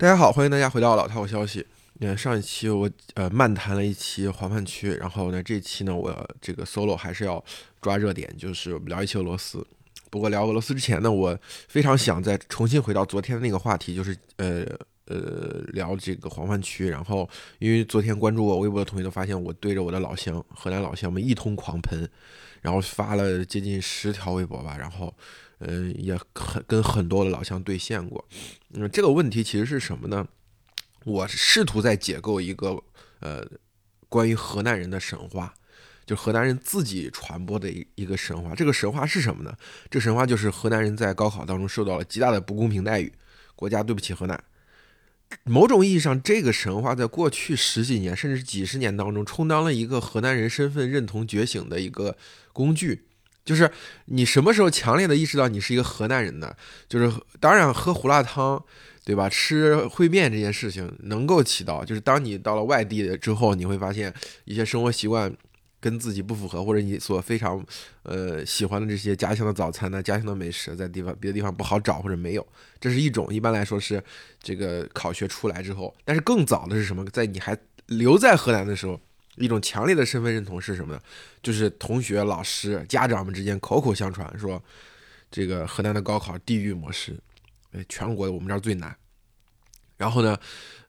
大家好，欢迎大家回到老套消息。呃，上一期我呃漫谈了一期黄泛区，然后呢，这期呢我这个 solo 还是要抓热点，就是聊一期俄罗斯。不过聊俄罗斯之前呢，我非常想再重新回到昨天的那个话题，就是呃呃聊这个黄泛区。然后因为昨天关注我微博的同学都发现我对着我的老乡河南老乡们一通狂喷，然后发了接近十条微博吧，然后。嗯，也很跟很多的老乡对线过。嗯，这个问题其实是什么呢？我试图在解构一个呃关于河南人的神话，就河南人自己传播的一一个神话。这个神话是什么呢？这神话就是河南人在高考当中受到了极大的不公平待遇，国家对不起河南。某种意义上，这个神话在过去十几年甚至几十年当中，充当了一个河南人身份认同觉醒的一个工具。就是你什么时候强烈的意识到你是一个河南人呢？就是当然喝胡辣汤，对吧？吃烩面这件事情能够起到，就是当你到了外地之后，你会发现一些生活习惯跟自己不符合，或者你所非常呃喜欢的这些家乡的早餐呢、家乡的美食，在地方别的地方不好找或者没有，这是一种。一般来说是这个考学出来之后，但是更早的是什么？在你还留在河南的时候。一种强烈的身份认同是什么呢？就是同学、老师、家长们之间口口相传说，这个河南的高考地狱模式，哎，全国我们这儿最难。然后呢，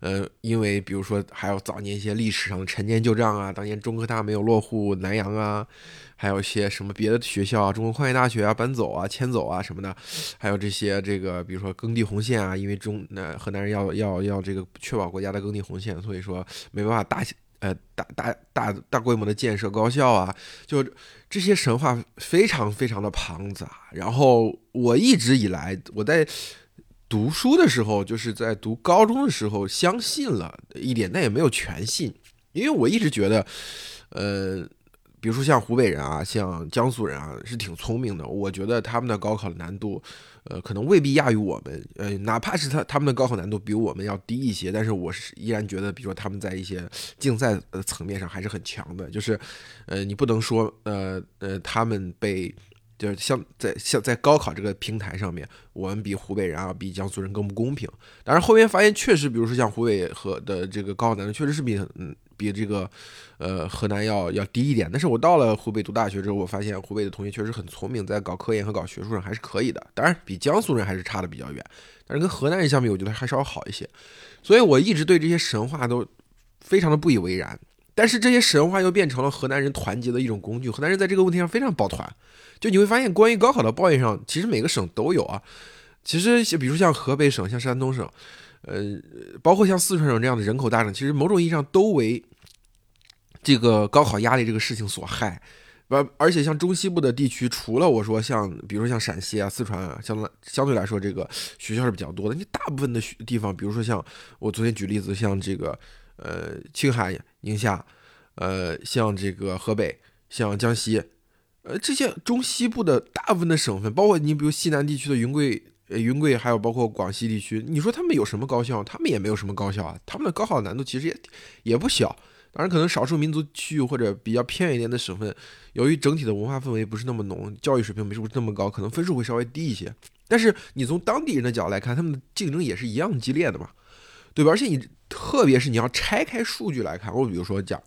呃，因为比如说还有早年一些历史上的陈年旧账啊，当年中科大没有落户南阳啊，还有一些什么别的学校啊，中国矿业大学啊搬走啊迁走啊什么的，还有这些这个比如说耕地红线啊，因为中那河南人要要要这个确保国家的耕地红线，所以说没办法大。呃，大大大大规模的建设高校啊，就这些神话非常非常的庞杂。然后我一直以来我在读书的时候，就是在读高中的时候，相信了一点，但也没有全信，因为我一直觉得，呃。比如说像湖北人啊，像江苏人啊，是挺聪明的。我觉得他们的高考难度，呃，可能未必亚于我们。呃，哪怕是他他们的高考难度比我们要低一些，但是我是依然觉得，比如说他们在一些竞赛的层面上还是很强的。就是，呃，你不能说，呃呃，他们被就是像在像在高考这个平台上面，我们比湖北人啊，比江苏人更不公平。但是后面发现确实，比如说像湖北和的这个高考难度确实是比嗯。比这个，呃，河南要要低一点。但是我到了湖北读大学之后，我发现湖北的同学确实很聪明，在搞科研和搞学术上还是可以的。当然，比江苏人还是差的比较远。但是跟河南人相比，我觉得还稍微好一些。所以我一直对这些神话都非常的不以为然。但是这些神话又变成了河南人团结的一种工具。河南人在这个问题上非常抱团。就你会发现，关于高考的抱怨上，其实每个省都有啊。其实，比如像河北省、像山东省，呃，包括像四川省这样的人口大省，其实某种意义上都为。这个高考压力这个事情所害，而而且像中西部的地区，除了我说像，比如说像陕西啊、四川啊，相相对来说这个学校是比较多的。你大部分的学地方，比如说像我昨天举例子，像这个呃青海、宁夏，呃像这个河北、像江西，呃这些中西部的大部分的省份，包括你比如西南地区的云贵、云贵，还有包括广西地区，你说他们有什么高校？他们也没有什么高校啊，他们的高考难度其实也也不小。当然，可能少数民族区域或者比较偏远一点的省份，由于整体的文化氛围不是那么浓，教育水平不是那么高，可能分数会稍微低一些。但是你从当地人的角度来看，他们的竞争也是一样激烈的嘛，对吧？而且你特别是你要拆开数据来看，我比如说讲，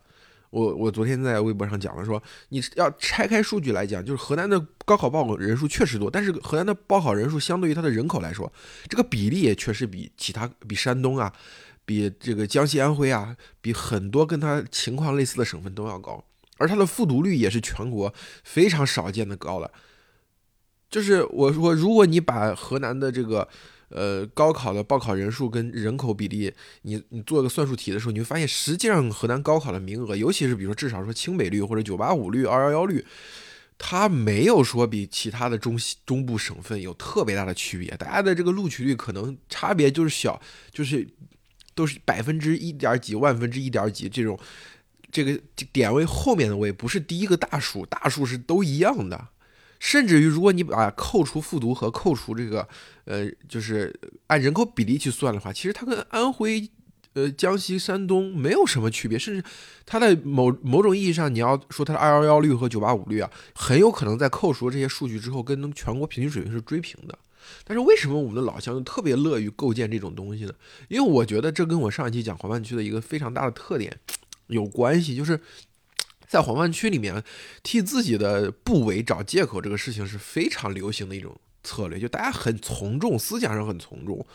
我我昨天在微博上讲了，说你要拆开数据来讲，就是河南的高考报考人数确实多，但是河南的报考人数相对于它的人口来说，这个比例也确实比其他比山东啊。比这个江西、安徽啊，比很多跟它情况类似的省份都要高，而它的复读率也是全国非常少见的高了。就是我说，如果你把河南的这个呃高考的报考人数跟人口比例，你你做个算术题的时候，你会发现，实际上河南高考的名额，尤其是比如说至少说清北率或者九八五率、二幺幺率，它没有说比其他的中西中部省份有特别大的区别，大家的这个录取率可能差别就是小，就是。都是百分之一点几、万分之一点几这种，这个点位后面的位不是第一个大数，大数是都一样的。甚至于，如果你把扣除复读和扣除这个，呃，就是按人口比例去算的话，其实它跟安徽、呃江西、山东没有什么区别。甚至它的某某种意义上，你要说它的二幺幺率和九八五率啊，很有可能在扣除这些数据之后，跟全国平均水平是追平的。但是为什么我们的老乡特别乐于构建这种东西呢？因为我觉得这跟我上一期讲黄泛区的一个非常大的特点有关系，就是在黄泛区里面替自己的不为找借口，这个事情是非常流行的一种策略，就大家很从众，思想上很从众。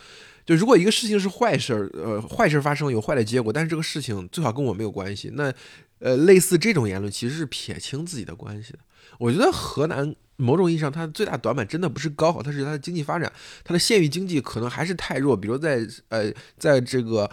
就如果一个事情是坏事儿，呃，坏事发生有坏的结果，但是这个事情最好跟我没有关系，那呃，类似这种言论其实是撇清自己的关系的。我觉得河南。某种意义上，它最大短板真的不是高考，它是它的经济发展，它的县域经济可能还是太弱。比如在呃，在这个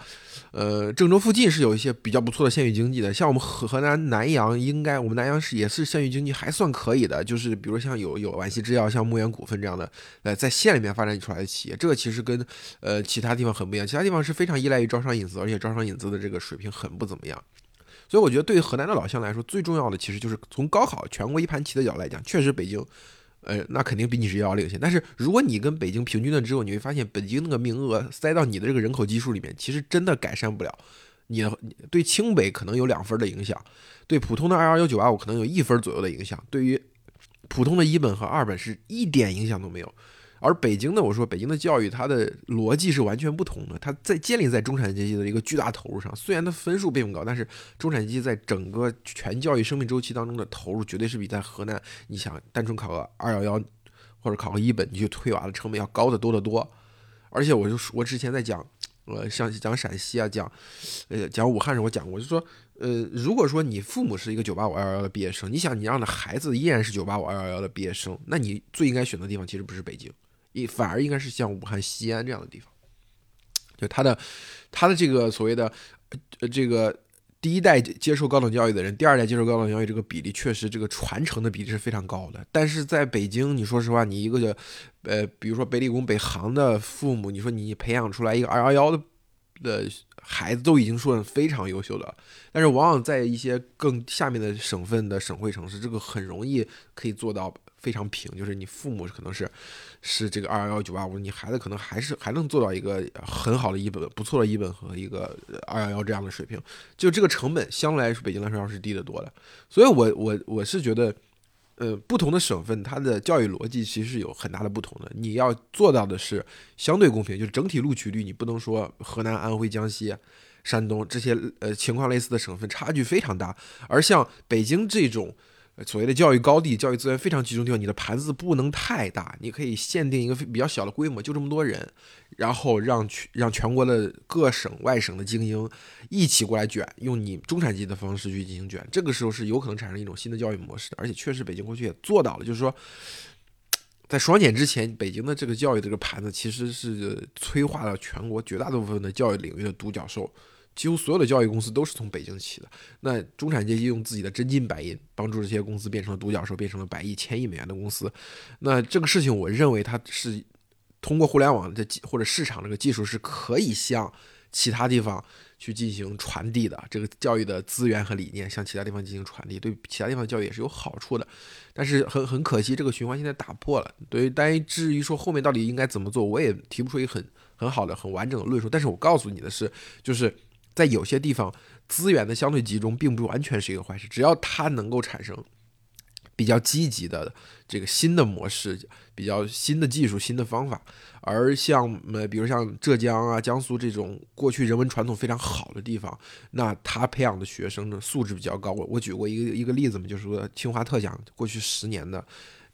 呃郑州附近是有一些比较不错的县域经济的，像我们河河南南阳，应该我们南阳市也是县域经济还算可以的。就是比如像有有皖西制药、像牧原股份这样的，呃，在县里面发展出来的企业，这个其实跟呃其他地方很不一样。其他地方是非常依赖于招商引资，而且招商引资的这个水平很不怎么样。所以我觉得，对于河南的老乡来说，最重要的其实就是从高考全国一盘棋的角度来讲，确实北京，呃，那肯定比你是遥遥领先。但是如果你跟北京平均了之后，你会发现北京那个名额塞到你的这个人口基数里面，其实真的改善不了你。对清北可能有两分的影响，对普通的二幺幺九八五可能有一分左右的影响，对于普通的一本和二本是一点影响都没有。而北京呢，我说北京的教育，它的逻辑是完全不同的。它在建立在中产阶级的一个巨大投入上，虽然它分数并不高，但是中产阶级在整个全教育生命周期当中的投入，绝对是比在河南，你想单纯考个二幺幺或者考个一本，你去推娃的成本要高得多得多。而且我就，我之前在讲，呃，像讲陕西啊，讲，呃，讲武汉时，我讲过，就说，呃，如果说你父母是一个九八五二幺幺的毕业生，你想你让的孩子依然是九八五二幺幺的毕业生，那你最应该选的地方其实不是北京。一反而应该是像武汉、西安这样的地方，就他的他的这个所谓的呃这个第一代接受高等教育的人，第二代接受高等教育这个比例，确实这个传承的比例是非常高的。但是在北京，你说实话，你一个呃，比如说北理工、北航的父母，你说你培养出来一个二幺幺的的孩子，都已经说非常优秀的，但是往往在一些更下面的省份的省会城市，这个很容易可以做到。非常平，就是你父母可能是是这个二幺幺九八五，你孩子可能还是还能做到一个很好的一本不错的一本和一个二幺幺这样的水平，就这个成本相对来说北京来说要是低得多的，所以我我我是觉得，呃，不同的省份它的教育逻辑其实是有很大的不同的，你要做到的是相对公平，就是整体录取率你不能说河南、安徽、江西、山东这些呃情况类似的省份差距非常大，而像北京这种。所谓的教育高地、教育资源非常集中地方，你的盘子不能太大，你可以限定一个比较小的规模，就这么多人，然后让全让全国的各省外省的精英一起过来卷，用你中产阶级的方式去进行卷，这个时候是有可能产生一种新的教育模式的，而且确实北京过去也做到了，就是说，在双减之前，北京的这个教育这个盘子其实是催化了全国绝大多数分的教育领域的独角兽。几乎所有的教育公司都是从北京起的。那中产阶级用自己的真金白银帮助这些公司变成了独角兽，变成了百亿、千亿美元的公司。那这个事情，我认为它是通过互联网的技或者市场这个技术是可以向其他地方去进行传递的。这个教育的资源和理念向其他地方进行传递，对其他地方教育也是有好处的。但是很很可惜，这个循环现在打破了。对于但至于说后面到底应该怎么做，我也提不出一个很很好的、很完整的论述。但是我告诉你的是，就是。在有些地方，资源的相对集中并不完全是一个坏事，只要它能够产生比较积极的这个新的模式、比较新的技术、新的方法。而像呃，比如像浙江啊、江苏这种过去人文传统非常好的地方，那他培养的学生的素质比较高。我我举过一个一个例子嘛，就是说清华特奖过去十年的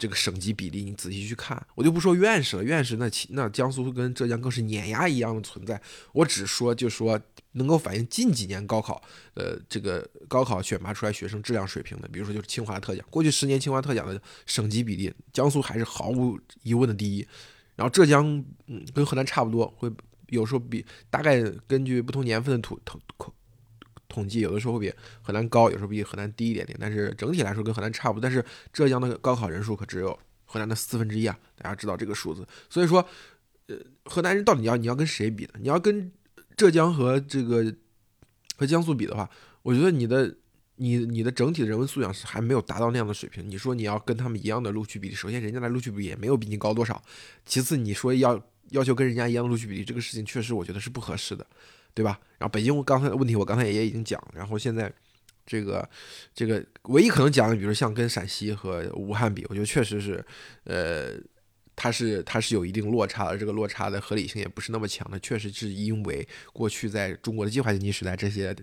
这个省级比例，你仔细去看，我就不说院士了，院士那那江苏跟浙江更是碾压一样的存在。我只说就说。能够反映近几年高考，呃，这个高考选拔出来学生质量水平的，比如说就是清华特奖，过去十年清华特奖的省级比例，江苏还是毫无疑问的第一，然后浙江，嗯，跟河南差不多，会有时候比大概根据不同年份的统统统计，有的时候会比河南高，有时候比河南低一点点，但是整体来说跟河南差不多。但是浙江的高考人数可只有河南的四分之一啊，大家知道这个数字，所以说，呃，河南人到底要你要跟谁比呢？你要跟浙江和这个和江苏比的话，我觉得你的你你的整体的人文素养是还没有达到那样的水平。你说你要跟他们一样的录取比例，首先人家的录取比例也没有比你高多少，其次你说要要求跟人家一样的录取比例，这个事情确实我觉得是不合适的，对吧？然后北京我刚才问题我刚才也已经讲，然后现在这个这个唯一可能讲的，比如像跟陕西和武汉比，我觉得确实是呃它是它是有一定落差的，这个落差的合理性也不是那么强的，确实是因为过去在中国的计划经济时代，这些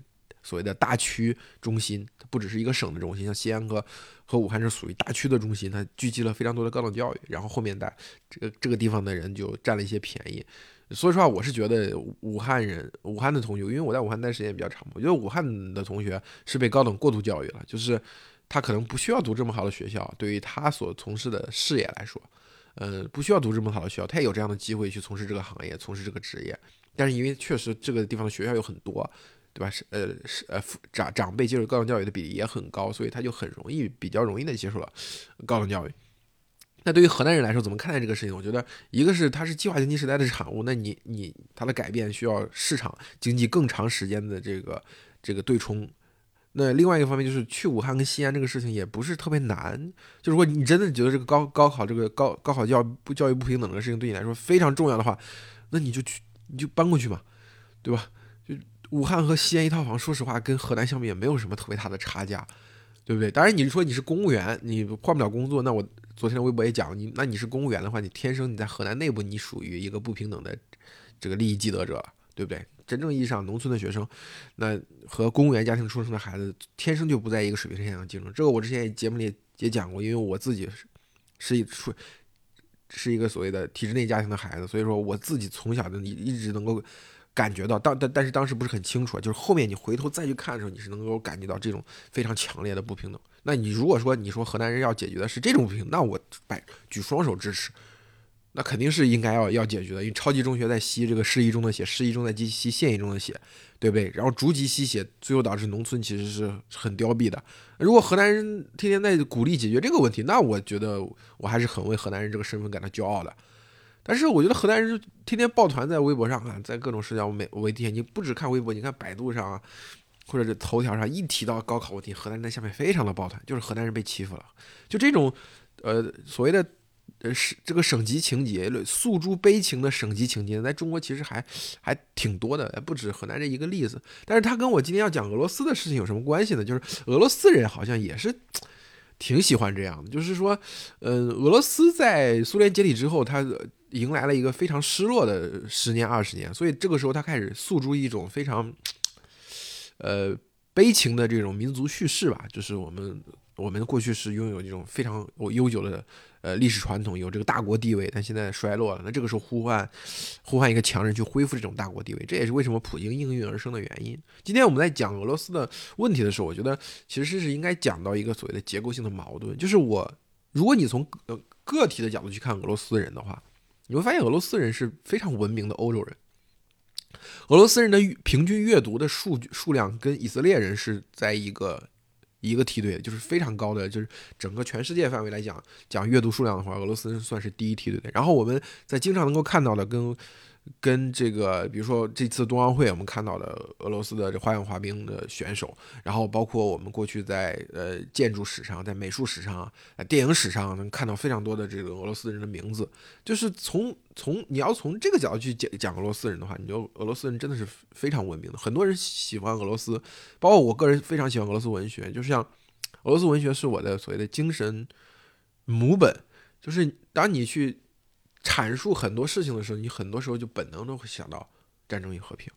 所谓的大区中心，它不只是一个省的中心，像西安和和武汉是属于大区的中心，它聚集了非常多的高等教育，然后后面的这个这个地方的人就占了一些便宜。说实话，我是觉得武汉人、武汉的同学，因为我在武汉待时间比较长，我觉得武汉的同学是被高等过度教育了，就是他可能不需要读这么好的学校，对于他所从事的事业来说。呃，不需要读这么好的学校，他也有这样的机会去从事这个行业，从事这个职业。但是因为确实这个地方的学校有很多，对吧？是呃是呃长长辈接受高等教育的比例也很高，所以他就很容易比较容易的接受了高等教育。那对于河南人来说，怎么看待这个事情？我觉得一个是它是计划经济时代的产物，那你你它的改变需要市场经济更长时间的这个这个对冲。那另外一个方面就是去武汉跟西安这个事情也不是特别难，就是说你真的觉得这个高高考这个高高考教不教育不平等这个事情对你来说非常重要的话，那你就去你就搬过去嘛，对吧？就武汉和西安一套房，说实话跟河南相比也没有什么特别大的差价，对不对？当然你说你是公务员，你换不了工作，那我昨天的微博也讲你，那你是公务员的话，你天生你在河南内部你属于一个不平等的这个利益既得者，对不对？真正意义上，农村的学生，那和公务员家庭出生的孩子，天生就不在一个水平线上竞争。这个我之前也节目里也讲过，因为我自己是是一出是一个所谓的体制内家庭的孩子，所以说我自己从小的你一直能够感觉到，但但但是当时不是很清楚，就是后面你回头再去看的时候，你是能够感觉到这种非常强烈的不平等。那你如果说你说河南人要解决的是这种不平，那我摆举双手支持。那肯定是应该要要解决的，因为超级中学在吸这个市一中的血，市一中在吸县一中的血，对不对？然后逐级吸血，最后导致农村其实是很凋敝的。如果河南人天天在鼓励解决这个问题，那我觉得我还是很为河南人这个身份感到骄傲的。但是我觉得河南人就天天抱团在微博上啊，在各种社交媒媒体，你不只看微博，你看百度上啊，或者是头条上，一提到高考问题，河南人在下面非常的抱团，就是河南人被欺负了，就这种呃所谓的。呃，是这个省级情节，诉诸悲情的省级情节，在中国其实还还挺多的，不止河南这一个例子。但是它跟我今天要讲俄罗斯的事情有什么关系呢？就是俄罗斯人好像也是挺喜欢这样的，就是说，嗯，俄罗斯在苏联解体之后，他迎来了一个非常失落的十年二十年，所以这个时候他开始诉诸一种非常，呃，悲情的这种民族叙事吧，就是我们我们过去是拥有这种非常悠久的。呃，历史传统有这个大国地位，但现在衰落了。那这个时候呼唤，呼唤一个强人去恢复这种大国地位，这也是为什么普京应运而生的原因。今天我们在讲俄罗斯的问题的时候，我觉得其实是应该讲到一个所谓的结构性的矛盾，就是我，如果你从呃个体的角度去看俄罗斯人的话，你会发现俄罗斯人是非常文明的欧洲人。俄罗斯人的平均阅读的数据数量跟以色列人是在一个。一个梯队就是非常高的，就是整个全世界范围来讲，讲阅读数量的话，俄罗斯人算是第一梯队的。然后我们在经常能够看到的跟。跟这个，比如说这次冬奥会，我们看到的俄罗斯的这花样滑冰的选手，然后包括我们过去在呃建筑史上、在美术史上、电影史上能看到非常多的这个俄罗斯人的名字。就是从从你要从这个角度去讲讲俄罗斯人的话，你就俄罗斯人真的是非常文明的。很多人喜欢俄罗斯，包括我个人非常喜欢俄罗斯文学，就像俄罗斯文学是我的所谓的精神母本，就是当你去。阐述很多事情的时候，你很多时候就本能的会想到战争与和平，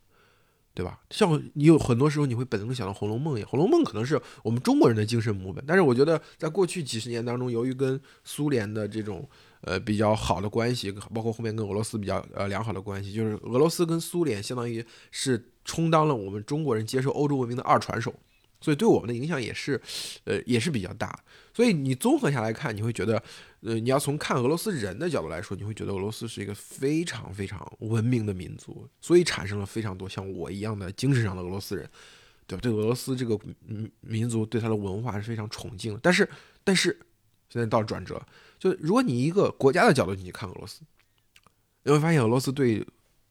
对吧？像你有很多时候你会本能的想到《红楼梦》也，《红楼梦》可能是我们中国人的精神母本。但是我觉得，在过去几十年当中，由于跟苏联的这种呃比较好的关系，包括后面跟俄罗斯比较呃良好的关系，就是俄罗斯跟苏联相当于是充当了我们中国人接受欧洲文明的二传手。所以对我们的影响也是，呃，也是比较大。所以你综合下来看，你会觉得，呃，你要从看俄罗斯人的角度来说，你会觉得俄罗斯是一个非常非常文明的民族，所以产生了非常多像我一样的精神上的俄罗斯人，对吧？对俄罗斯这个民族，对他的文化是非常崇敬。但是，但是现在到了转折，就如果你一个国家的角度你去看俄罗斯，你会发现俄罗斯对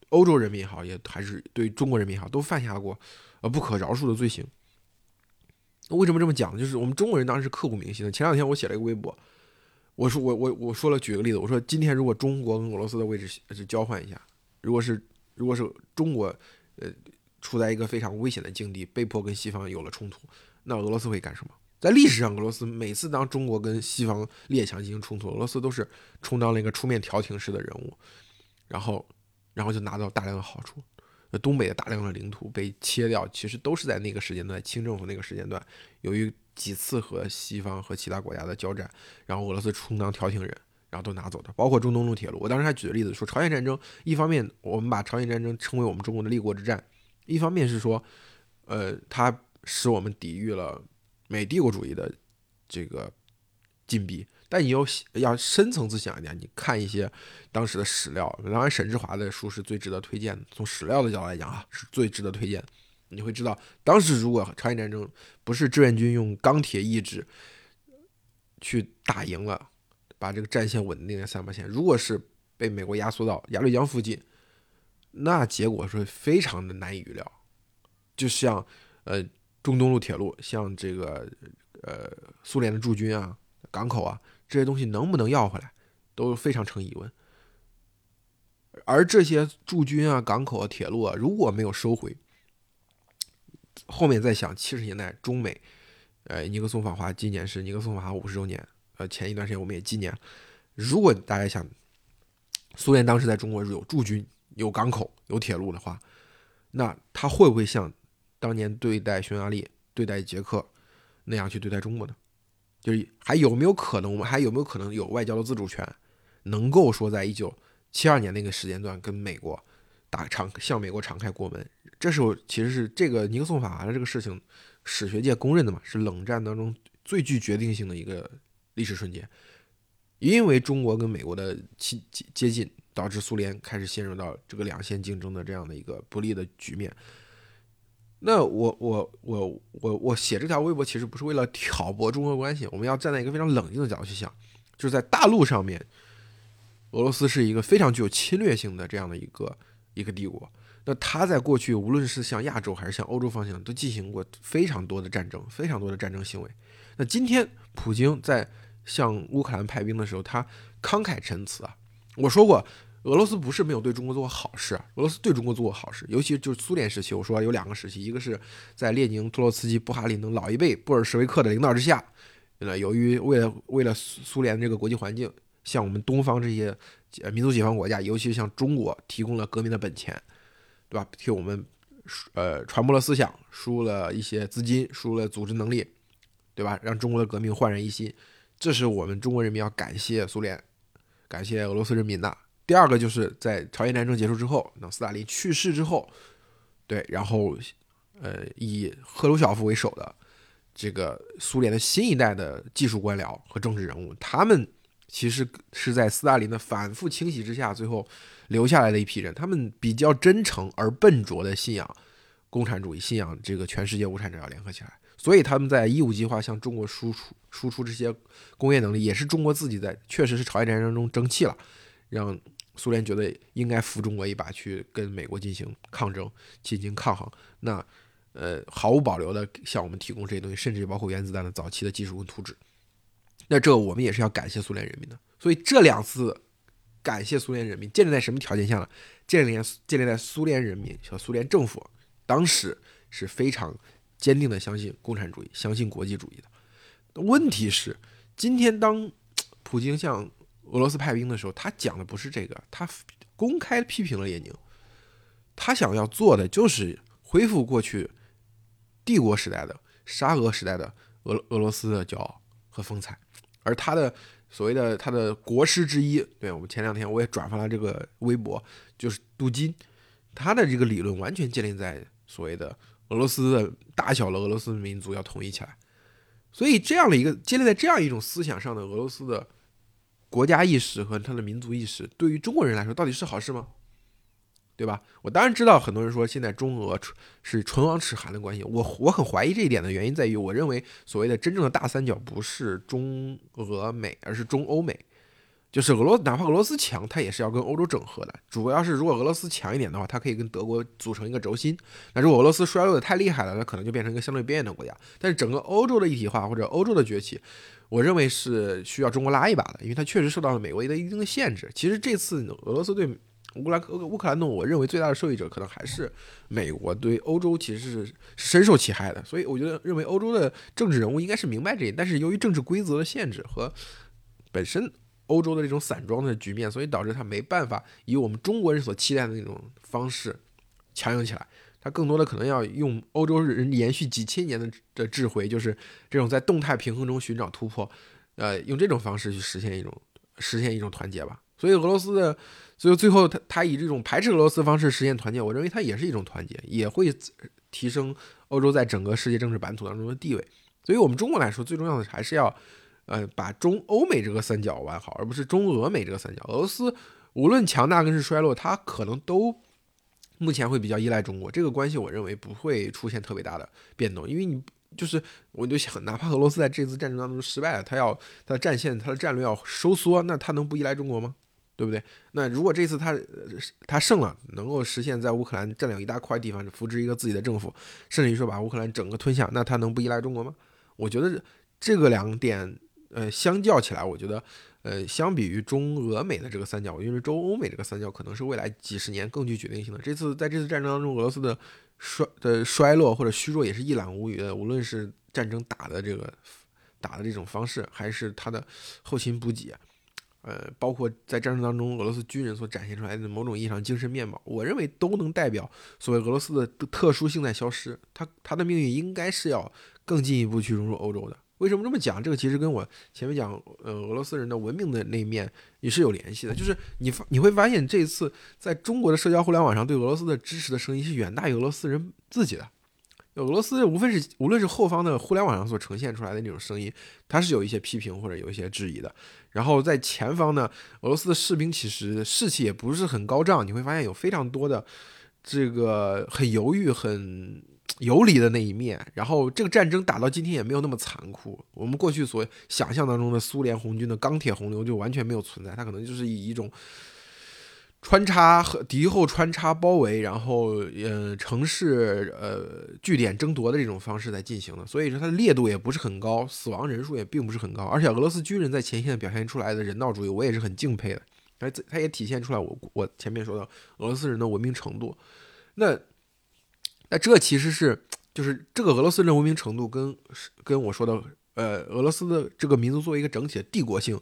欧洲人民也好，也还是对中国人民也好，都犯下过呃不可饶恕的罪行。为什么这么讲？就是我们中国人当时是刻骨铭心的。前两天我写了一个微博，我说我我我说了，举个例子，我说今天如果中国跟俄罗斯的位置是交换一下，如果是如果是中国呃处在一个非常危险的境地，被迫跟西方有了冲突，那俄罗斯会干什么？在历史上，俄罗斯每次当中国跟西方列强进行冲突，俄罗斯都是充当了一个出面调停式的人物，然后，然后就拿到大量的好处。东北的大量的领土被切掉，其实都是在那个时间段，清政府那个时间段，由于几次和西方和其他国家的交战，然后俄罗斯充当调停人，然后都拿走的，包括中东路铁路。我当时还举的例子说，朝鲜战争，一方面我们把朝鲜战争称为我们中国的立国之战，一方面是说，呃，它使我们抵御了。美帝国主义的这个禁闭，但你又要深层次想一点，你看一些当时的史料，当然沈志华的书是最值得推荐的。从史料的角度来讲啊，是最值得推荐。你会知道，当时如果朝鲜战争不是志愿军用钢铁意志去打赢了，把这个战线稳定在三八线，如果是被美国压缩到鸭绿江附近，那结果是非常的难以预料。就像呃。中东路铁路，像这个呃苏联的驻军啊、港口啊这些东西能不能要回来，都非常成疑问。而这些驻军啊、港口啊、铁路啊，如果没有收回，后面再想七十年代中美，呃尼克松访华，今年是尼克松访华五十周年，呃前一段时间我们也纪念。如果大家想，苏联当时在中国有驻军、有港口、有铁路的话，那他会不会像？当年对待匈牙利、对待捷克那样去对待中国呢？就是还有没有可能？我们还有没有可能有外交的自主权，能够说在一九七二年那个时间段跟美国打敞向美国敞开国门？这时候其实是这个尼克松访华的这个事情，史学界公认的嘛，是冷战当中最具决定性的一个历史瞬间。因为中国跟美国的亲接接近，导致苏联开始陷入到这个两线竞争的这样的一个不利的局面。那我我我我我写这条微博其实不是为了挑拨中俄关系，我们要站在一个非常冷静的角度去想，就是在大陆上面，俄罗斯是一个非常具有侵略性的这样的一个一个帝国。那他在过去无论是向亚洲还是向欧洲方向，都进行过非常多的战争，非常多的战争行为。那今天普京在向乌克兰派兵的时候，他慷慨陈词啊，我说过。俄罗斯不是没有对中国做过好事，俄罗斯对中国做过好事，尤其就是苏联时期。我说有两个时期，一个是在列宁、托洛茨基、布哈林等老一辈布尔什维克的领导之下，呃，由于为了为了苏联这个国际环境，向我们东方这些民族解放国家，尤其是像中国，提供了革命的本钱，对吧？替我们呃传播了思想，输入了一些资金，输入了组织能力，对吧？让中国的革命焕然一新，这是我们中国人民要感谢苏联、感谢俄罗斯人民的。第二个就是在朝鲜战争结束之后，那斯大林去世之后，对，然后，呃，以赫鲁晓夫为首的这个苏联的新一代的技术官僚和政治人物，他们其实是在斯大林的反复清洗之下，最后留下来的一批人。他们比较真诚而笨拙的信仰共产主义，信仰这个全世界无产者要联合起来，所以他们在一五计划向中国输出输出这些工业能力，也是中国自己在确实是朝鲜战争中争气了，让。苏联觉得应该扶中国一把，去跟美国进行抗争、进行抗衡。那，呃，毫无保留的向我们提供这些东西，甚至包括原子弹的早期的技术跟图纸。那这我们也是要感谢苏联人民的。所以这两次感谢苏联人民，建立在什么条件下呢？建立建立在苏联人民和苏联政府当时是非常坚定的相信共产主义、相信国际主义的。问题是，今天当普京向俄罗斯派兵的时候，他讲的不是这个，他公开批评了列宁。他想要做的就是恢复过去帝国时代的沙俄时代的俄俄罗斯的骄傲和风采。而他的所谓的他的国师之一，对我们前两天我也转发了这个微博，就是杜金，他的这个理论完全建立在所谓的俄罗斯的大小的俄罗斯民族要统一起来。所以这样的一个建立在这样一种思想上的俄罗斯的。国家意识和他的民族意识对于中国人来说到底是好事吗？对吧？我当然知道，很多人说现在中俄是唇亡齿寒的关系。我我很怀疑这一点的原因在于，我认为所谓的真正的大三角不是中俄美，而是中欧美。就是俄罗哪怕俄罗斯强，它也是要跟欧洲整合的。主要是如果俄罗斯强一点的话，它可以跟德国组成一个轴心。那如果俄罗斯衰落的太厉害了，那可能就变成一个相对边缘的国家。但是整个欧洲的一体化或者欧洲的崛起，我认为是需要中国拉一把的，因为它确实受到了美国的一定的限制。其实这次俄罗斯对乌克兰乌克兰呢，我认为最大的受益者可能还是美国，对欧洲其实是深受其害的。所以我觉得认为欧洲的政治人物应该是明白这一点，但是由于政治规则的限制和本身欧洲的这种散装的局面，所以导致他没办法以我们中国人所期待的那种方式强硬起来。它更多的可能要用欧洲人延续几千年的的智慧，就是这种在动态平衡中寻找突破，呃，用这种方式去实现一种实现一种团结吧。所以俄罗斯的，所以最后他他以这种排斥俄罗斯方式实现团结，我认为它也是一种团结，也会提升欧洲在整个世界政治版图当中的地位。所以我们中国来说，最重要的还是要，呃，把中欧美这个三角玩好，而不是中俄美这个三角。俄罗斯无论强大跟是衰落，它可能都目前会比较依赖中国，这个关系我认为不会出现特别大的变动，因为你就是我就想，哪怕俄罗斯在这次战争当中失败了，他要他的战线、他的战略要收缩，那他能不依赖中国吗？对不对？那如果这次他他胜了，能够实现在乌克兰占领一大块地方，扶植一个自己的政府，甚至于说把乌克兰整个吞下，那他能不依赖中国吗？我觉得这个两点，呃，相较起来，我觉得，呃，相比于中俄美的这个三角，因为中欧美这个三角可能是未来几十年更具决定性的。这次在这次战争当中，俄罗斯的衰的衰落或者虚弱也是一览无余的，无论是战争打的这个打的这种方式，还是他的后勤补给。呃，包括在战争当中，俄罗斯军人所展现出来的某种意义上精神面貌，我认为都能代表所谓俄罗斯的特殊性在消失。他他的命运应该是要更进一步去融入欧洲的。为什么这么讲？这个其实跟我前面讲，呃，俄罗斯人的文明的那一面也是有联系的。就是你发你会发现，这一次在中国的社交互联网上对俄罗斯的支持的声音是远大于俄罗斯人自己的。俄罗斯无非是无论是后方的互联网上所呈现出来的那种声音，它是有一些批评或者有一些质疑的。然后在前方呢，俄罗斯的士兵其实士气也不是很高涨，你会发现有非常多的这个很犹豫、很游离的那一面。然后这个战争打到今天也没有那么残酷，我们过去所想象当中的苏联红军的钢铁洪流就完全没有存在，它可能就是以一种。穿插和敌后穿插包围，然后呃城市呃据点争夺的这种方式在进行的，所以说它的烈度也不是很高，死亡人数也并不是很高，而且俄罗斯军人在前线表现出来的人道主义，我也是很敬佩的，它它也体现出来我我前面说的俄罗斯人的文明程度，那那这其实是就是这个俄罗斯人文明程度跟跟我说的呃俄罗斯的这个民族作为一个整体的帝国性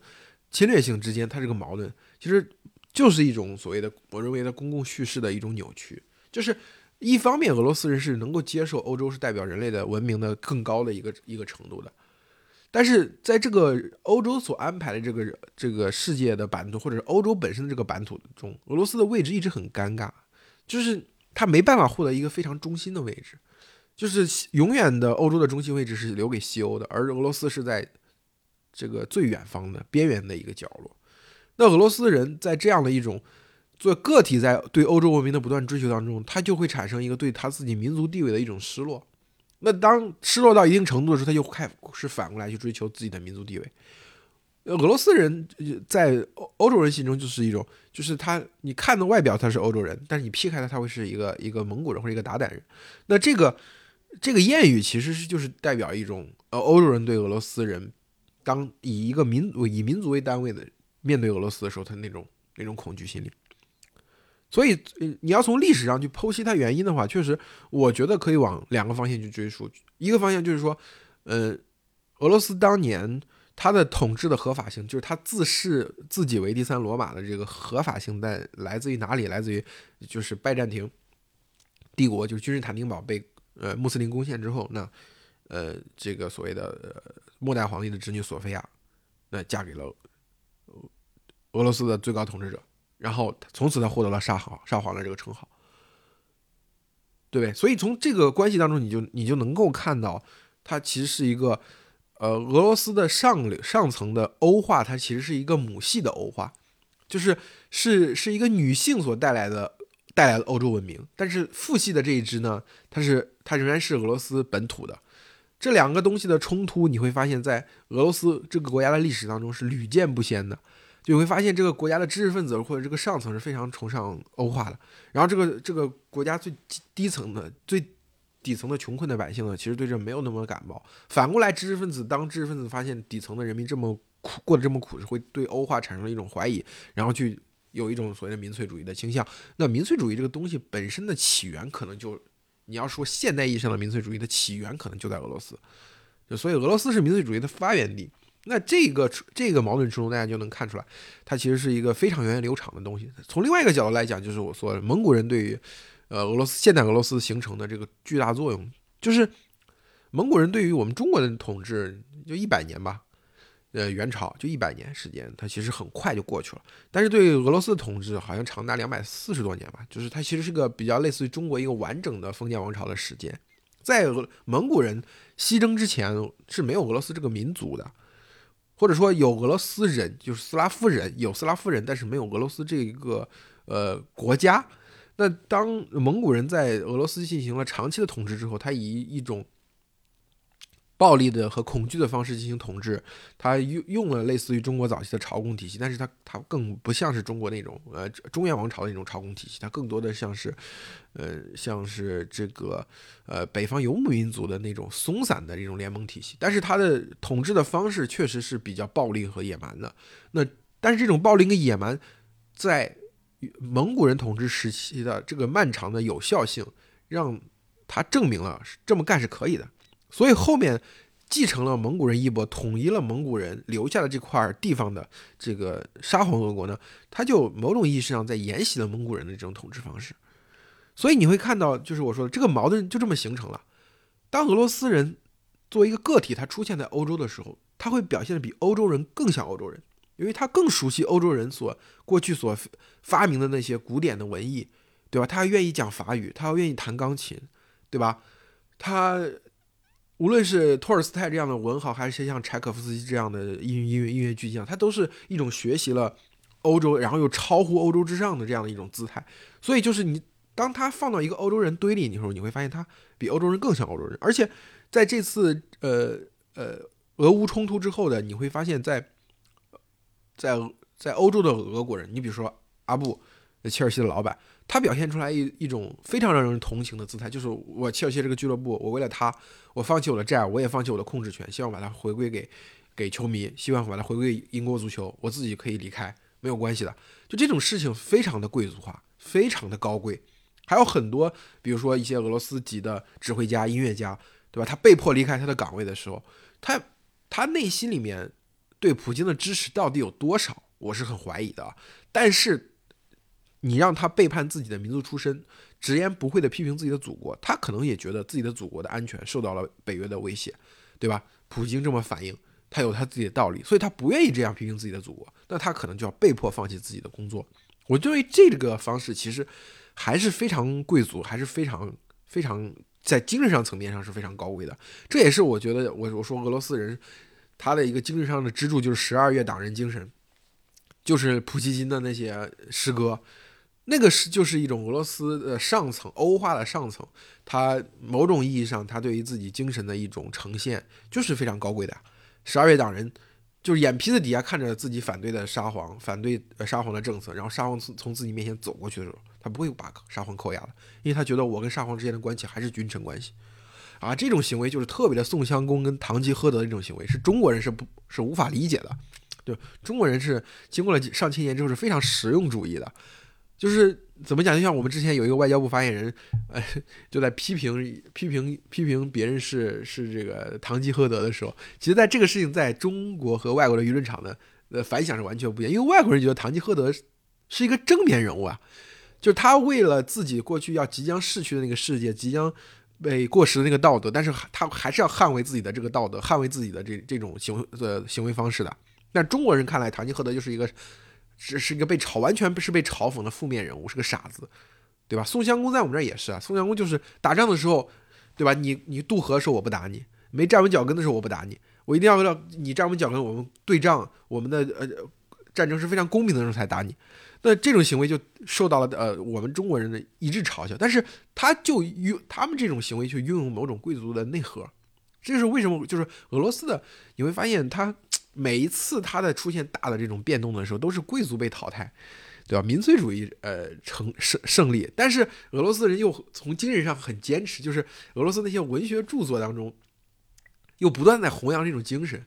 侵略性之间，它这个矛盾其实。就是一种所谓的我认为的公共叙事的一种扭曲，就是一方面俄罗斯人是能够接受欧洲是代表人类的文明的更高的一个一个程度的，但是在这个欧洲所安排的这个这个世界的版图，或者是欧洲本身的这个版图中，俄罗斯的位置一直很尴尬，就是他没办法获得一个非常中心的位置，就是永远的欧洲的中心位置是留给西欧的，而俄罗斯是在这个最远方的边缘的一个角落。那俄罗斯人在这样的一种做个体在对欧洲文明的不断追求当中，他就会产生一个对他自己民族地位的一种失落。那当失落到一定程度的时候，他就开始反过来去追求自己的民族地位。俄罗斯人在欧欧洲人心中就是一种，就是他你看的外表他是欧洲人，但是你劈开他，他会是一个一个蒙古人或者一个鞑靼人。那这个这个谚语其实是就是代表一种呃欧洲人对俄罗斯人当以一个民以民族为单位的。面对俄罗斯的时候，他那种那种恐惧心理，所以你要从历史上去剖析它原因的话，确实，我觉得可以往两个方向去追溯。一个方向就是说，呃，俄罗斯当年他的统治的合法性，就是他自视自己为第三罗马的这个合法性，在来自于哪里？来自于就是拜占庭帝国，就是君士坦丁堡被呃穆斯林攻陷之后，那呃这个所谓的末代皇帝的侄女索菲亚，那嫁给了。俄罗斯的最高统治者，然后从此他获得了沙皇沙皇的这个称号，对不对？所以从这个关系当中，你就你就能够看到，他其实是一个呃俄罗斯的上流上层的欧化，它其实是一个母系的欧化，就是是是一个女性所带来的带来的欧洲文明，但是父系的这一支呢，它是它仍然是俄罗斯本土的，这两个东西的冲突，你会发现在俄罗斯这个国家的历史当中是屡见不鲜的。就会发现这个国家的知识分子或者这个上层是非常崇尚欧化的，然后这个这个国家最低层的最底层的穷困的百姓呢，其实对这没有那么感冒。反过来，知识分子当知识分子发现底层的人民这么苦过得这么苦，是会对欧化产生了一种怀疑，然后去有一种所谓的民粹主义的倾向。那民粹主义这个东西本身的起源，可能就你要说现代意义上的民粹主义的起源，可能就在俄罗斯。就所以俄罗斯是民粹主义的发源地。那这个这个矛盾之中，大家就能看出来，它其实是一个非常源远流长的东西。从另外一个角度来讲，就是我说的蒙古人对于呃俄罗斯现代俄罗斯形成的这个巨大作用，就是蒙古人对于我们中国的统治就一百年吧。呃，元朝就一百年时间，它其实很快就过去了。但是对俄罗斯的统治好像长达两百四十多年吧，就是它其实是个比较类似于中国一个完整的封建王朝的时间。在俄蒙古人西征之前是没有俄罗斯这个民族的，或者说有俄罗斯人，就是斯拉夫人，有斯拉夫人，但是没有俄罗斯这一个呃国家。那当蒙古人在俄罗斯进行了长期的统治之后，他以一种暴力的和恐惧的方式进行统治，他用用了类似于中国早期的朝贡体系，但是他他更不像是中国那种呃中原王朝的那种朝贡体系，他更多的像是，呃像是这个呃北方游牧民族的那种松散的这种联盟体系，但是他的统治的方式确实是比较暴力和野蛮的。那但是这种暴力跟野蛮，在蒙古人统治时期的这个漫长的有效性，让他证明了这么干是可以的。所以后面继承了蒙古人衣钵，统一了蒙古人留下的这块地方的这个沙皇俄国呢，他就某种意义上在沿袭了蒙古人的这种统治方式。所以你会看到，就是我说的这个矛盾就这么形成了。当俄罗斯人作为一个个体，他出现在欧洲的时候，他会表现的比欧洲人更像欧洲人，因为他更熟悉欧洲人所过去所发明的那些古典的文艺，对吧？他愿意讲法语，他要愿意弹钢琴，对吧？他。无论是托尔斯泰这样的文豪，还是像柴可夫斯基这样的音音乐音乐巨匠，他都是一种学习了欧洲，然后又超乎欧洲之上的这样的一种姿态。所以，就是你当他放到一个欧洲人堆里的时候，你会发现他比欧洲人更像欧洲人。而且，在这次呃呃俄乌冲突之后的，你会发现在在在欧洲的俄国人，你比如说阿布，切尔西的老板。他表现出来一一种非常让人同情的姿态，就是我切尔西这个俱乐部，我为了他，我放弃我的债，我也放弃我的控制权，希望把它回归给给球迷，希望把它回归英国足球，我自己可以离开，没有关系的。就这种事情非常的贵族化，非常的高贵。还有很多，比如说一些俄罗斯籍的指挥家、音乐家，对吧？他被迫离开他的岗位的时候，他他内心里面对普京的支持到底有多少？我是很怀疑的。但是。你让他背叛自己的民族出身，直言不讳地批评自己的祖国，他可能也觉得自己的祖国的安全受到了北约的威胁，对吧？普京这么反应，他有他自己的道理，所以他不愿意这样批评自己的祖国，那他可能就要被迫放弃自己的工作。我认为这个方式其实还是非常贵族，还是非常非常在精神上层面上是非常高贵的。这也是我觉得我我说俄罗斯人他的一个精神上的支柱就是十二月党人精神，就是普希金的那些诗歌。那个是就是一种俄罗斯的上层欧化的上层，他某种意义上，他对于自己精神的一种呈现，就是非常高贵的。十二月党人就是眼皮子底下看着自己反对的沙皇，反对沙皇的政策，然后沙皇从从自己面前走过去的时候，他不会把沙皇扣押的，因为他觉得我跟沙皇之间的关系还是君臣关系啊。这种行为就是特别的宋襄公跟堂吉诃德的这种行为，是中国人是不是无法理解的。就中国人是经过了上千年之后是非常实用主义的。就是怎么讲？就像我们之前有一个外交部发言人，呃，就在批评批评批评别人是是这个堂吉诃德的时候，其实在这个事情在中国和外国的舆论场呢，呃，反响是完全不一样。因为外国人觉得堂吉诃德是一个正面人物啊，就是他为了自己过去要即将逝去的那个世界，即将被过时的那个道德，但是他还是要捍卫自己的这个道德，捍卫自己的这这种行呃行为方式的。但中国人看来，堂吉诃德就是一个。是是一个被嘲，完全不是被嘲讽的负面人物，是个傻子，对吧？宋襄公在我们这儿也是啊。宋襄公就是打仗的时候，对吧？你你渡河的时候我不打你，没站稳脚跟的时候我不打你，我一定要让你站稳脚跟，我们对仗，我们的呃战争是非常公平的时候才打你。那这种行为就受到了呃我们中国人的一致嘲笑，但是他就拥他们这种行为就拥有某种贵族的内核，这就是为什么就是俄罗斯的你会发现他。每一次他的出现大的这种变动的时候，都是贵族被淘汰，对吧？民粹主义呃成胜胜利，但是俄罗斯人又从精神上很坚持，就是俄罗斯那些文学著作当中，又不断在弘扬这种精神，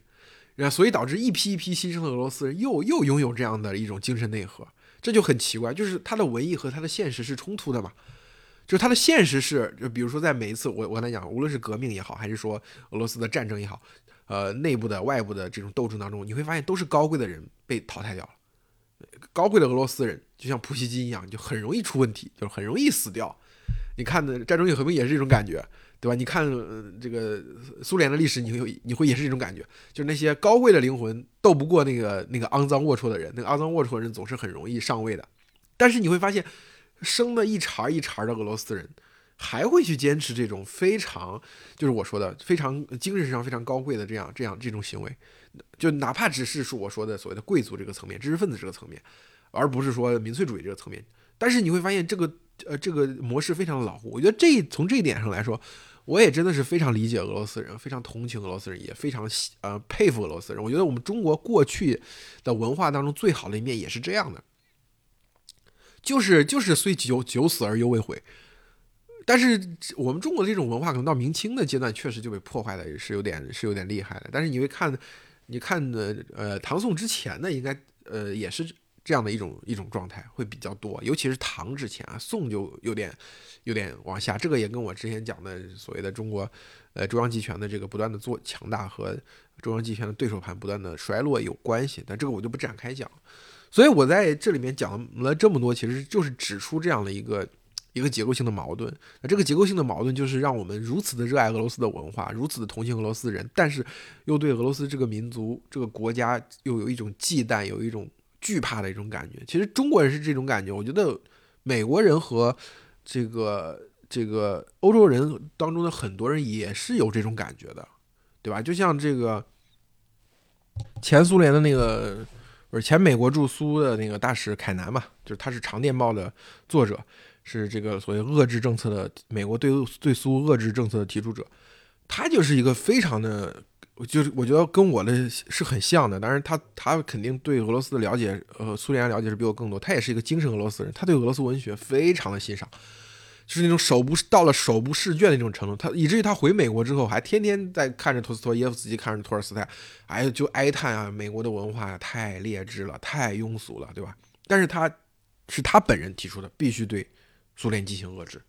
然后所以导致一批一批新生的俄罗斯人又又拥有这样的一种精神内核，这就很奇怪，就是他的文艺和他的现实是冲突的嘛。就是他的现实是，就比如说在每一次我我跟他讲，无论是革命也好，还是说俄罗斯的战争也好，呃，内部的、外部的这种斗争当中，你会发现都是高贵的人被淘汰掉了。高贵的俄罗斯人就像普希金一样，就很容易出问题，就是很容易死掉。你看的《战争与和平》也是这种感觉，对吧？你看这个苏联的历史，你会你会也是这种感觉，就是那些高贵的灵魂斗不过那个那个肮脏龌龊的人，那个肮脏龌龊的人总是很容易上位的。但是你会发现。生的一茬一茬的俄罗斯人，还会去坚持这种非常，就是我说的非常精神上非常高贵的这样这样这种行为，就哪怕只是说我说的所谓的贵族这个层面、知识分子这个层面，而不是说民粹主义这个层面。但是你会发现这个呃这个模式非常的牢固。我觉得这从这一点上来说，我也真的是非常理解俄罗斯人，非常同情俄罗斯人，也非常喜呃佩服俄罗斯人。我觉得我们中国过去的文化当中最好的一面也是这样的。就是就是虽九九死而犹未悔，但是我们中国的这种文化可能到明清的阶段确实就被破坏的是有点是有点厉害的。但是你会看，你看的呃唐宋之前的应该呃也是这样的一种一种状态会比较多，尤其是唐之前啊，宋就有点有点往下。这个也跟我之前讲的所谓的中国呃中央集权的这个不断的做强大和中央集权的对手盘不断的衰落有关系。但这个我就不展开讲。所以我在这里面讲了这么多，其实就是指出这样的一个一个结构性的矛盾。那这个结构性的矛盾就是让我们如此的热爱俄罗斯的文化，如此的同情俄罗斯人，但是又对俄罗斯这个民族、这个国家又有一种忌惮、有一种惧怕的一种感觉。其实中国人是这种感觉，我觉得美国人和这个这个欧洲人当中的很多人也是有这种感觉的，对吧？就像这个前苏联的那个。不是前美国驻苏的那个大使凯南嘛，就是他是长电报的作者，是这个所谓遏制政策的美国对对苏遏制政策的提出者，他就是一个非常的，就是我觉得跟我的是很像的，当然他他肯定对俄罗斯的了解，呃，苏联了解是比我更多，他也是一个精神俄罗斯人，他对俄罗斯文学非常的欣赏。就是那种手不到了手不释卷的那种程度，他以至于他回美国之后还天天在看着托斯托耶夫斯基，看着托尔斯泰，哎，就哀叹啊，美国的文化太劣质了，太庸俗了，对吧？但是他是他本人提出的，必须对苏联进行遏制，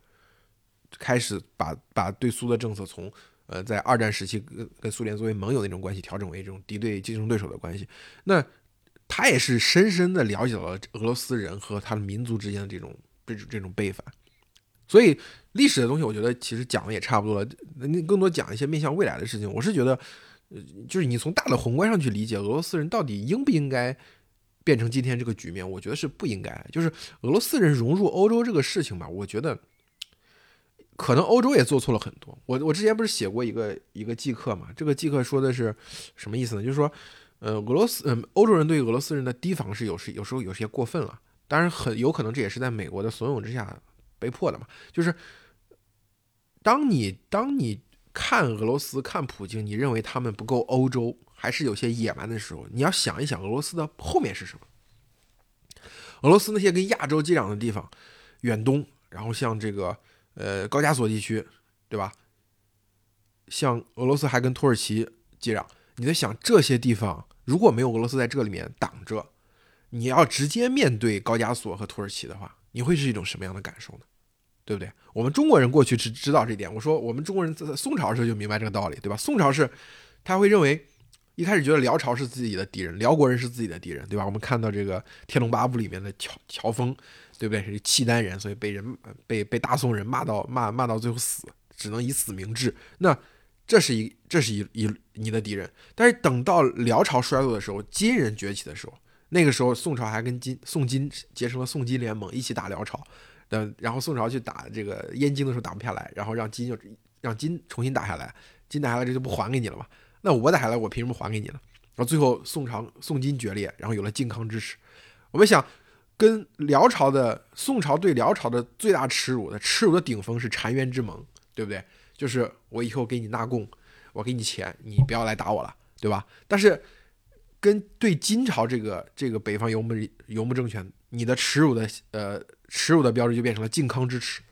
开始把把对苏的政策从呃在二战时期跟跟苏联作为盟友那种关系调整为这种敌对竞争对手的关系。那他也是深深的了解到了俄罗斯人和他的民族之间的这种这种这种背反。所以历史的东西，我觉得其实讲的也差不多了。你更多讲一些面向未来的事情，我是觉得，就是你从大的宏观上去理解俄罗斯人到底应不应该变成今天这个局面，我觉得是不应该。就是俄罗斯人融入欧洲这个事情吧，我觉得可能欧洲也做错了很多。我我之前不是写过一个一个季课嘛？这个季课说的是什么意思呢？就是说，呃，俄罗斯，嗯，欧洲人对俄罗斯人的提防是有时有时候有些过分了。当然，很有可能这也是在美国的怂恿之下。被迫的嘛，就是当你当你看俄罗斯看普京，你认为他们不够欧洲，还是有些野蛮的时候，你要想一想俄罗斯的后面是什么？俄罗斯那些跟亚洲接壤的地方，远东，然后像这个呃高加索地区，对吧？像俄罗斯还跟土耳其接壤，你在想这些地方如果没有俄罗斯在这里面挡着，你要直接面对高加索和土耳其的话，你会是一种什么样的感受呢？对不对？我们中国人过去只知道这一点。我说我们中国人在宋朝时候就明白这个道理，对吧？宋朝是，他会认为一开始觉得辽朝是自己的敌人，辽国人是自己的敌人，对吧？我们看到这个《天龙八部》里面的乔乔峰，对不对？是契丹人，所以被人被被大宋人骂到骂骂到最后死，只能以死明志。那这是一这是一一你的敌人。但是等到辽朝衰落的时候，金人崛起的时候，那个时候宋朝还跟金宋金结成了宋金联盟，一起打辽朝。嗯，然后宋朝去打这个燕京的时候打不下来，然后让金就让金重新打下来，金打下来这就不还给你了嘛？那我打下来我凭什么还给你呢？然后最后宋朝宋金决裂，然后有了靖康之耻。我们想跟辽朝的宋朝对辽朝的最大耻辱的耻辱的顶峰是澶渊之盟，对不对？就是我以后给你纳贡，我给你钱，你不要来打我了，对吧？但是跟对金朝这个这个北方游牧游牧政权，你的耻辱的呃。耻辱的标志就变成了靖康之耻，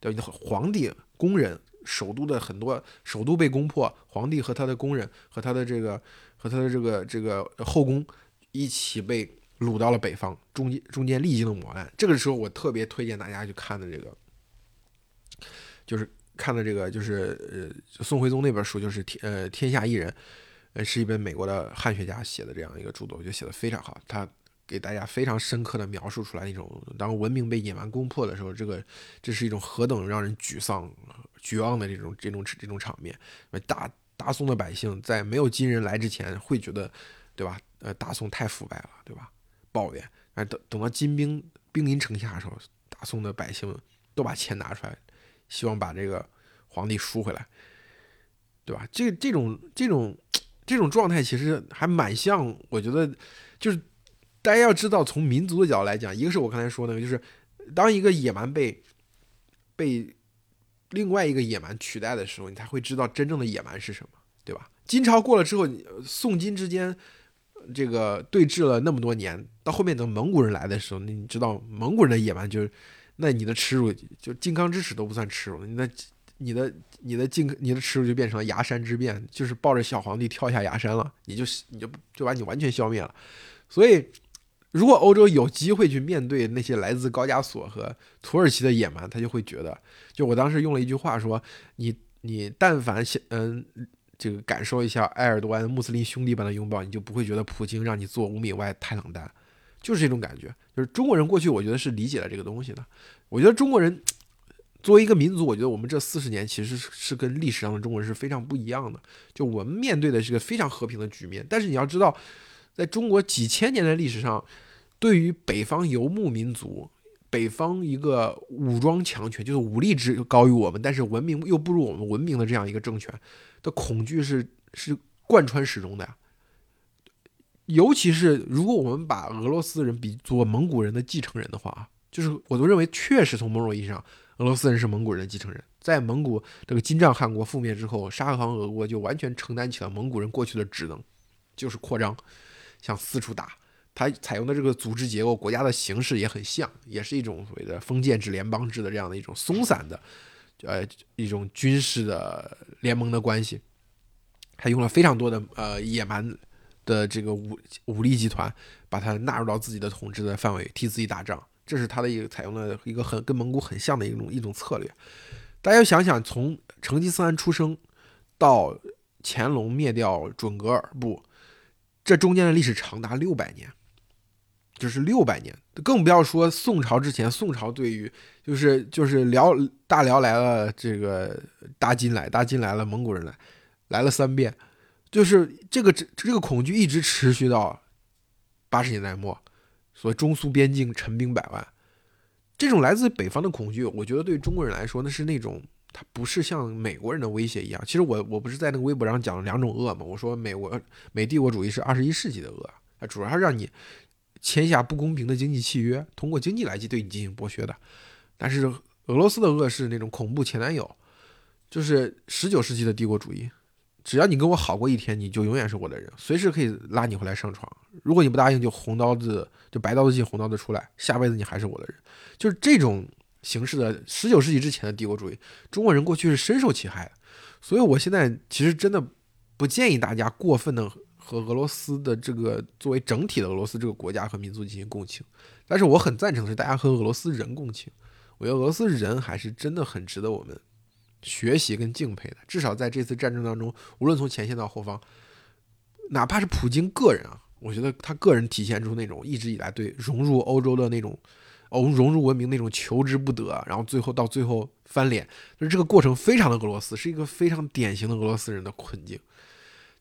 对吧？皇帝、工人、首都的很多首都被攻破，皇帝和他的工人和他的这个和他的这个这个后宫一起被掳到了北方，中间中间历经了磨难。这个时候，我特别推荐大家去看的这个，就是看的这个，就是呃宋徽宗那本书，就是天呃天下一人，呃是一本美国的汉学家写的这样一个著作，我觉得写的非常好。他给大家非常深刻的描述出来那种当文明被野蛮攻破的时候，这个这是一种何等让人沮丧、绝望的这种这种这种场面。大大宋的百姓在没有金人来之前，会觉得，对吧？呃，大宋太腐败了，对吧？抱怨。哎，等等到金兵兵临城下的时候，大宋的百姓都把钱拿出来，希望把这个皇帝赎回来，对吧？这这种这种这种状态其实还蛮像，我觉得就是。大家要知道，从民族的角度来讲，一个是我刚才说那个，就是当一个野蛮被被另外一个野蛮取代的时候，你才会知道真正的野蛮是什么，对吧？金朝过了之后，宋金之间这个对峙了那么多年，到后面等蒙古人来的时候，你知道蒙古人的野蛮就是，那你的耻辱就靖康之耻都不算耻辱，你的你的你的靖你的耻辱就变成了崖山之变，就是抱着小皇帝跳下崖山了，你就你就就把你完全消灭了，所以。如果欧洲有机会去面对那些来自高加索和土耳其的野蛮，他就会觉得，就我当时用了一句话说：“你你但凡想嗯这个感受一下埃尔多安穆斯林兄弟般的拥抱，你就不会觉得普京让你坐五米外太冷淡，就是这种感觉。就是中国人过去我觉得是理解了这个东西的。我觉得中国人作为一个民族，我觉得我们这四十年其实是跟历史上的中国人是非常不一样的。就我们面对的是个非常和平的局面，但是你要知道。在中国几千年的历史上，对于北方游牧民族、北方一个武装强权，就是武力值高于我们，但是文明又不如我们文明的这样一个政权的恐惧是是贯穿始终的呀。尤其是如果我们把俄罗斯人比作蒙古人的继承人的话啊，就是我都认为确实从某种意义上，俄罗斯人是蒙古人的继承人。在蒙古这个金帐汗国覆灭之后，沙俄俄国就完全承担起了蒙古人过去的职能，就是扩张。向四处打，它采用的这个组织结构、国家的形式也很像，也是一种所谓的封建制、联邦制的这样的一种松散的，呃，一种军事的联盟的关系。他用了非常多的呃野蛮的这个武武力集团，把它纳入到自己的统治的范围，替自己打仗。这是他的一个采用的一个很跟蒙古很像的一种一种策略。大家想想，从成吉思汗出生到乾隆灭掉准噶尔部。这中间的历史长达六百年，就是六百年，更不要说宋朝之前。宋朝对于就是就是辽大辽来了，这个大金来，大金来了，蒙古人来，来了三遍，就是这个这这个恐惧一直持续到八十年代末，所以中苏边境陈兵百万，这种来自北方的恐惧，我觉得对中国人来说，那是那种。它不是像美国人的威胁一样。其实我我不是在那个微博上讲了两种恶吗？我说美国美帝国主义是二十一世纪的恶，它主要是让你签下不公平的经济契约，通过经济来去对你进行剥削的。但是俄罗斯的恶是那种恐怖前男友，就是十九世纪的帝国主义。只要你跟我好过一天，你就永远是我的人，随时可以拉你回来上床。如果你不答应，就红刀子就白刀子进红刀子出来，下辈子你还是我的人。就是这种。形式的十九世纪之前的帝国主义，中国人过去是深受其害的，所以我现在其实真的不建议大家过分的和俄罗斯的这个作为整体的俄罗斯这个国家和民族进行共情，但是我很赞成的是大家和俄罗斯人共情，我觉得俄罗斯人还是真的很值得我们学习跟敬佩的，至少在这次战争当中，无论从前线到后方，哪怕是普京个人啊，我觉得他个人体现出那种一直以来对融入欧洲的那种。哦，融入文明那种求之不得，然后最后到最后翻脸，就是这个过程非常的俄罗斯，是一个非常典型的俄罗斯人的困境，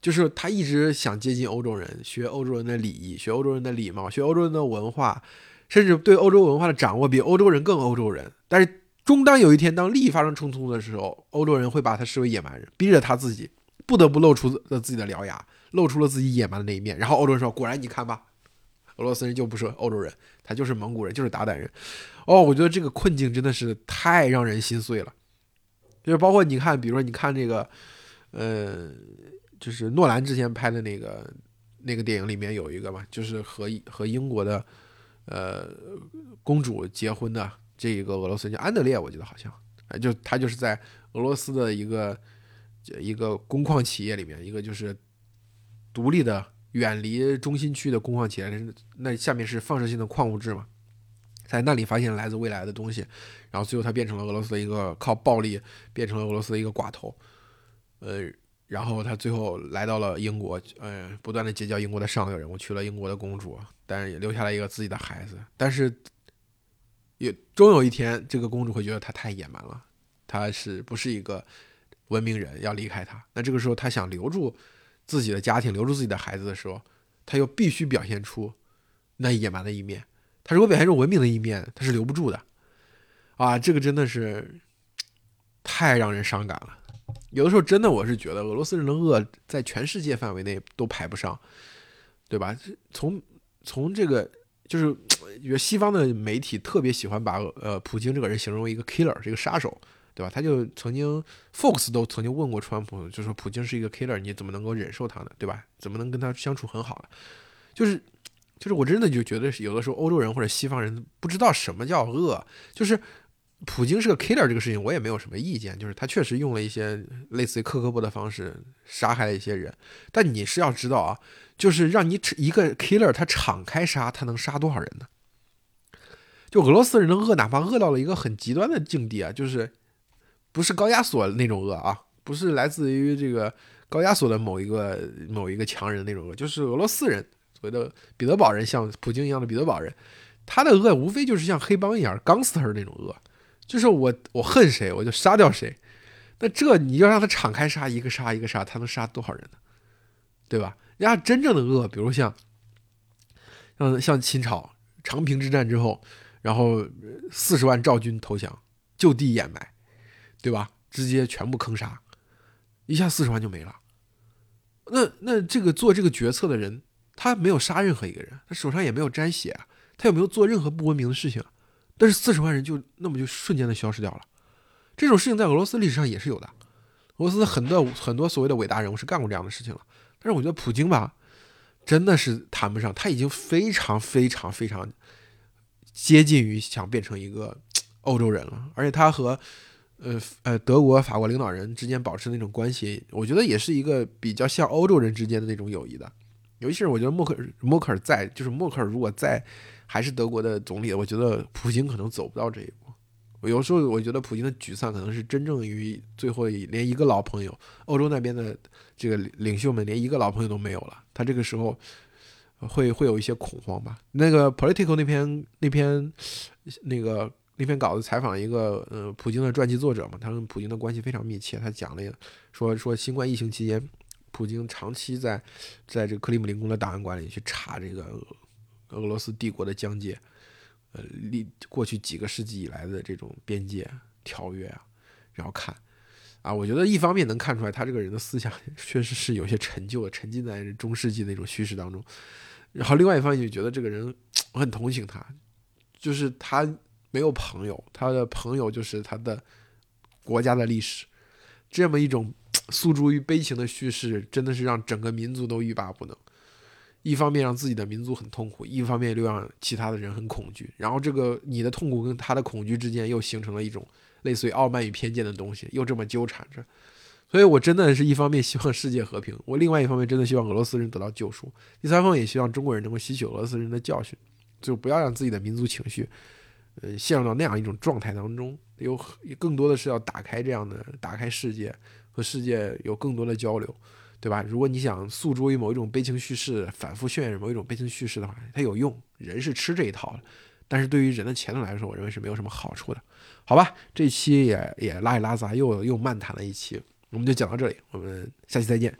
就是他一直想接近欧洲人，学欧洲人的礼仪，学欧洲人的礼貌，学欧洲人的文化，甚至对欧洲文化的掌握比欧洲人更欧洲人。但是终当有一天，当利益发生冲突的时候，欧洲人会把他视为野蛮人，逼着他自己不得不露出了自己的獠牙，露出了自己野蛮的那一面。然后欧洲人说：“果然，你看吧。”俄罗斯人就不是欧洲人，他就是蒙古人，就是鞑靼人。哦，我觉得这个困境真的是太让人心碎了。就是包括你看，比如说你看这个，呃，就是诺兰之前拍的那个那个电影里面有一个嘛，就是和和英国的呃公主结婚的这一个俄罗斯叫安德烈，我记得好像，哎，就他就是在俄罗斯的一个一个工矿企业里面，一个就是独立的。远离中心区的工矿企业，那下面是放射性的矿物质嘛，在那里发现来自未来的东西，然后最后他变成了俄罗斯的一个靠暴力变成了俄罗斯的一个寡头，呃，然后他最后来到了英国，呃，不断的结交英国的上流人物，娶了英国的公主，但是也留下了一个自己的孩子，但是也终有一天，这个公主会觉得他太野蛮了，他是不是一个文明人，要离开他，那这个时候他想留住。自己的家庭留住自己的孩子的时候，他又必须表现出那野蛮的一面。他如果表现出文明的一面，他是留不住的。啊，这个真的是太让人伤感了。有的时候，真的我是觉得俄罗斯人的恶在全世界范围内都排不上，对吧？从从这个就是，觉得西方的媒体特别喜欢把呃普京这个人形容为一个 killer，是一个杀手。对吧？他就曾经，Fox 都曾经问过川普，就说普京是一个 killer，你怎么能够忍受他呢？对吧？怎么能跟他相处很好呢？就是，就是我真的就觉得有的时候欧洲人或者西方人不知道什么叫恶。就是普京是个 killer 这个事情，我也没有什么意见。就是他确实用了一些类似于克格勃的方式杀害了一些人，但你是要知道啊，就是让你一个 killer 他敞开杀，他能杀多少人呢？就俄罗斯人的恶，哪怕恶到了一个很极端的境地啊，就是。不是高加索那种恶啊，不是来自于这个高加索的某一个某一个强人那种恶，就是俄罗斯人所谓的彼得堡人，像普京一样的彼得堡人，他的恶无非就是像黑帮一样，gangster 那种恶，就是我我恨谁我就杀掉谁。那这你要让他敞开杀，一个杀一个杀，他能杀多少人呢？对吧？人家真正的恶，比如像像像秦朝长平之战之后，然后四十万赵军投降，就地掩埋。对吧？直接全部坑杀，一下四十万就没了。那那这个做这个决策的人，他没有杀任何一个人，他手上也没有沾血，他也没有做任何不文明的事情，但是四十万人就那么就瞬间的消失掉了。这种事情在俄罗斯历史上也是有的，俄罗斯很多很多所谓的伟大人物是干过这样的事情了。但是我觉得普京吧，真的是谈不上，他已经非常非常非常接近于想变成一个 欧洲人了，而且他和。呃呃，德国、法国领导人之间保持那种关系，我觉得也是一个比较像欧洲人之间的那种友谊的。尤其是我觉得默克尔默克尔在，就是默克尔如果在，还是德国的总理，我觉得普京可能走不到这一步。有时候我觉得普京的沮丧可能是真正于最后连一个老朋友，欧洲那边的这个领袖们连一个老朋友都没有了，他这个时候会会有一些恐慌吧。那个 Political 那篇那篇那个。那篇稿子采访一个呃普京的传记作者嘛，他跟普京的关系非常密切。他讲了说说新冠疫情期间，普京长期在在这个克里姆林宫的档案馆里去查这个俄罗斯帝国的疆界，呃历过去几个世纪以来的这种边界条约啊，然后看啊，我觉得一方面能看出来他这个人的思想 确实是有些陈旧的，沉浸在中世纪那种叙事当中。然后另外一方面就觉得这个人我很同情他，就是他。没有朋友，他的朋友就是他的国家的历史。这么一种 诉诸于悲情的叙事，真的是让整个民族都欲罢不能。一方面让自己的民族很痛苦，一方面又让其他的人很恐惧。然后这个你的痛苦跟他的恐惧之间又形成了一种类似于傲慢与偏见的东西，又这么纠缠着。所以我真的是一方面希望世界和平，我另外一方面真的希望俄罗斯人得到救赎。第三方也希望中国人能够吸取俄罗斯人的教训，就不要让自己的民族情绪。呃，陷入到那样一种状态当中，有更多的是要打开这样的，打开世界和世界有更多的交流，对吧？如果你想诉诸于某一种悲情叙事，反复渲染某一种悲情叙事的话，它有用，人是吃这一套的。但是对于人的前途来说，我认为是没有什么好处的。好吧，这期也也拉里拉杂，又又漫谈了一期，我们就讲到这里，我们下期再见。